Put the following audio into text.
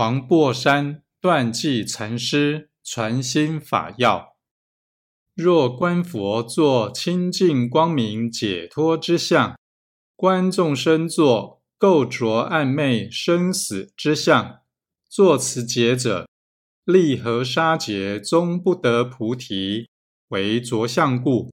黄檗山断际禅师传心法要：若观佛作清净光明解脱之相，观众生作垢浊暗昧生死之相，作此劫者，利和沙劫终不得菩提，为着相故。